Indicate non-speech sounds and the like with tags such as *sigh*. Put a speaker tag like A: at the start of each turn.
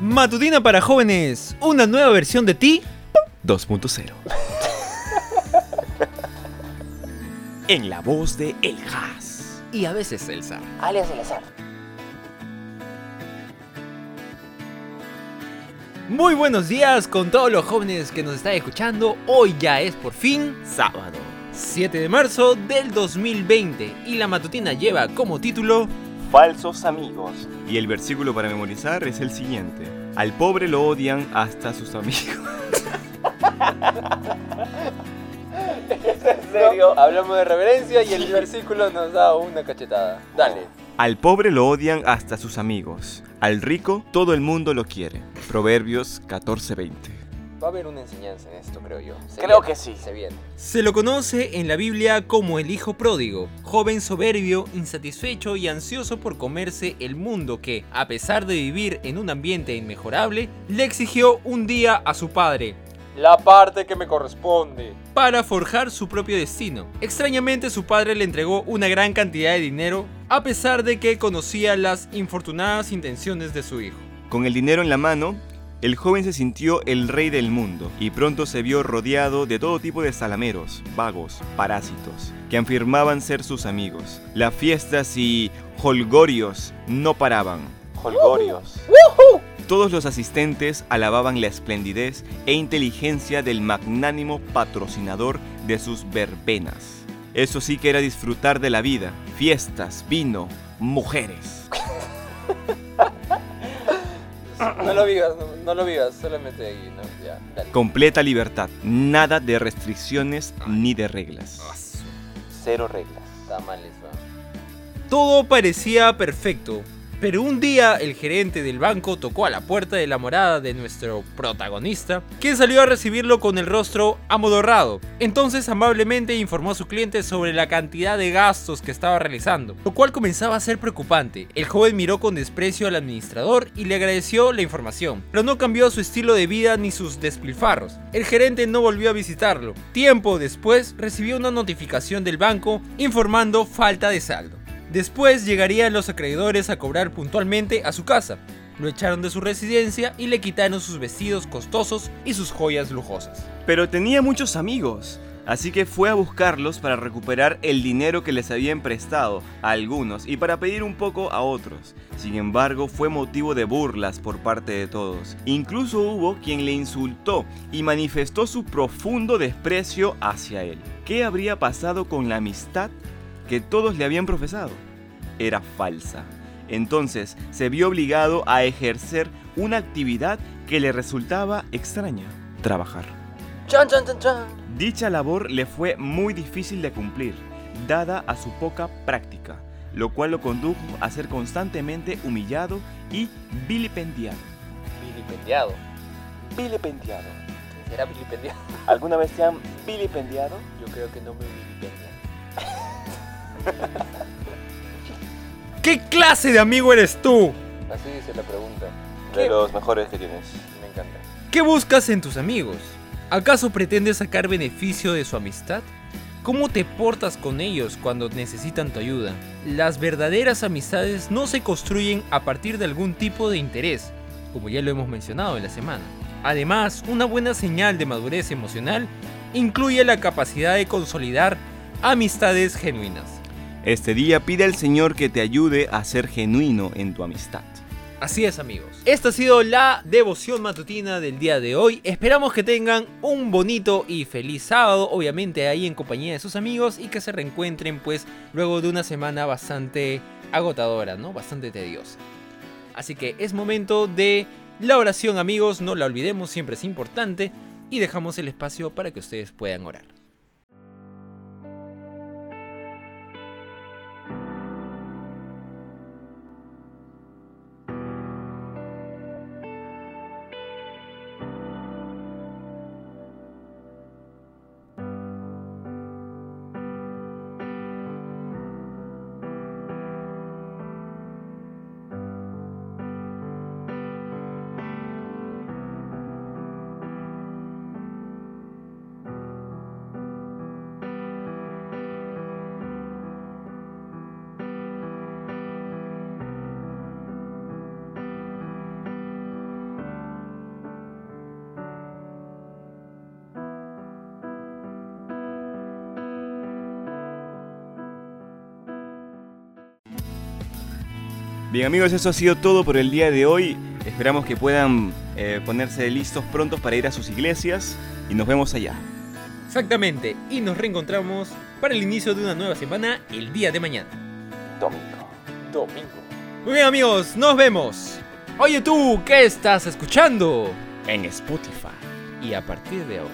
A: Matutina para jóvenes, una nueva versión de ti
B: 2.0. en la voz de El Haas.
A: y a veces Elsa.
C: alias el azar.
A: Muy buenos días con todos los jóvenes que nos están escuchando. Hoy ya es por fin
B: Sábado.
A: 7 de marzo del 2020 y la matutina lleva como título
B: Falsos amigos. Y el versículo para memorizar es el siguiente. Al pobre lo odian hasta sus amigos. *laughs*
C: En serio, hablamos de reverencia y el versículo nos da una cachetada. Dale.
B: Al pobre lo odian hasta sus amigos. Al rico todo el mundo lo quiere. Proverbios 14:20.
C: Va a haber una enseñanza en esto, creo yo. Se
D: Creo
C: viene,
D: que sí.
C: Se viene.
A: Se lo conoce en la Biblia como el hijo pródigo, joven soberbio, insatisfecho y ansioso por comerse el mundo que, a pesar de vivir en un ambiente inmejorable, le exigió un día a su padre
C: La parte que me corresponde.
A: para forjar su propio destino. Extrañamente su padre le entregó una gran cantidad de dinero a pesar de que conocía las infortunadas intenciones de su hijo.
B: Con el dinero en la mano, el joven se sintió el rey del mundo y pronto se vio rodeado de todo tipo de salameros, vagos, parásitos, que afirmaban ser sus amigos. Las fiestas y holgorios no paraban.
D: Holgorios.
B: Todos los asistentes alababan la esplendidez e inteligencia del magnánimo patrocinador de sus verbenas. Eso sí que era disfrutar de la vida, fiestas, vino, mujeres.
C: No lo vivas, no, no lo vivas, solamente ahí, ¿no? Ya, dale.
B: Completa libertad, nada de restricciones ni de reglas.
D: Cero reglas.
C: Está mal eso.
A: Todo parecía perfecto, pero un día el gerente del banco tocó a la puerta de la morada de nuestro protagonista, quien salió a recibirlo con el rostro amodorrado. Entonces amablemente informó a su cliente sobre la cantidad de gastos que estaba realizando, lo cual comenzaba a ser preocupante. El joven miró con desprecio al administrador y le agradeció la información, pero no cambió su estilo de vida ni sus despilfarros. El gerente no volvió a visitarlo. Tiempo después recibió una notificación del banco informando falta de saldo. Después llegarían los acreedores a cobrar puntualmente a su casa. Lo echaron de su residencia y le quitaron sus vestidos costosos y sus joyas lujosas.
B: Pero tenía muchos amigos, así que fue a buscarlos para recuperar el dinero que les habían prestado a algunos y para pedir un poco a otros. Sin embargo, fue motivo de burlas por parte de todos. Incluso hubo quien le insultó y manifestó su profundo desprecio hacia él. ¿Qué habría pasado con la amistad que todos le habían profesado? Era falsa. Entonces se vio obligado a ejercer una actividad que le resultaba extraña, trabajar.
C: Chan, chan, chan, chan.
B: Dicha labor le fue muy difícil de cumplir, dada a su poca práctica, lo cual lo condujo a ser constantemente humillado y vilipendiado.
C: Vilipendiado.
D: Vilipendiado.
C: ¿Será vilipendiado?
D: ¿Alguna vez te han vilipendiado?
C: Yo creo que no me vilipendian. *laughs*
A: ¿Qué clase de amigo eres tú?
C: Así dice la pregunta.
D: De
C: ¿Qué?
D: los mejores que tienes.
C: Me encanta.
A: ¿Qué buscas en tus amigos? ¿Acaso pretendes sacar beneficio de su amistad? ¿Cómo te portas con ellos cuando necesitan tu ayuda? Las verdaderas amistades no se construyen a partir de algún tipo de interés, como ya lo hemos mencionado en la semana. Además, una buena señal de madurez emocional incluye la capacidad de consolidar amistades genuinas.
B: Este día pide al Señor que te ayude a ser genuino en tu amistad.
A: Así es amigos. Esta ha sido la devoción matutina del día de hoy. Esperamos que tengan un bonito y feliz sábado, obviamente ahí en compañía de sus amigos y que se reencuentren pues luego de una semana bastante agotadora, ¿no? Bastante tediosa. Así que es momento de la oración amigos, no la olvidemos, siempre es importante y dejamos el espacio para que ustedes puedan orar.
B: Bien amigos, eso ha sido todo por el día de hoy. Esperamos que puedan eh, ponerse listos prontos para ir a sus iglesias y nos vemos allá.
A: Exactamente, y nos reencontramos para el inicio de una nueva semana el día de mañana.
D: Domingo.
C: Domingo.
A: Muy bien amigos, nos vemos. Oye tú, ¿qué estás escuchando?
B: En Spotify.
A: Y a partir de ahora,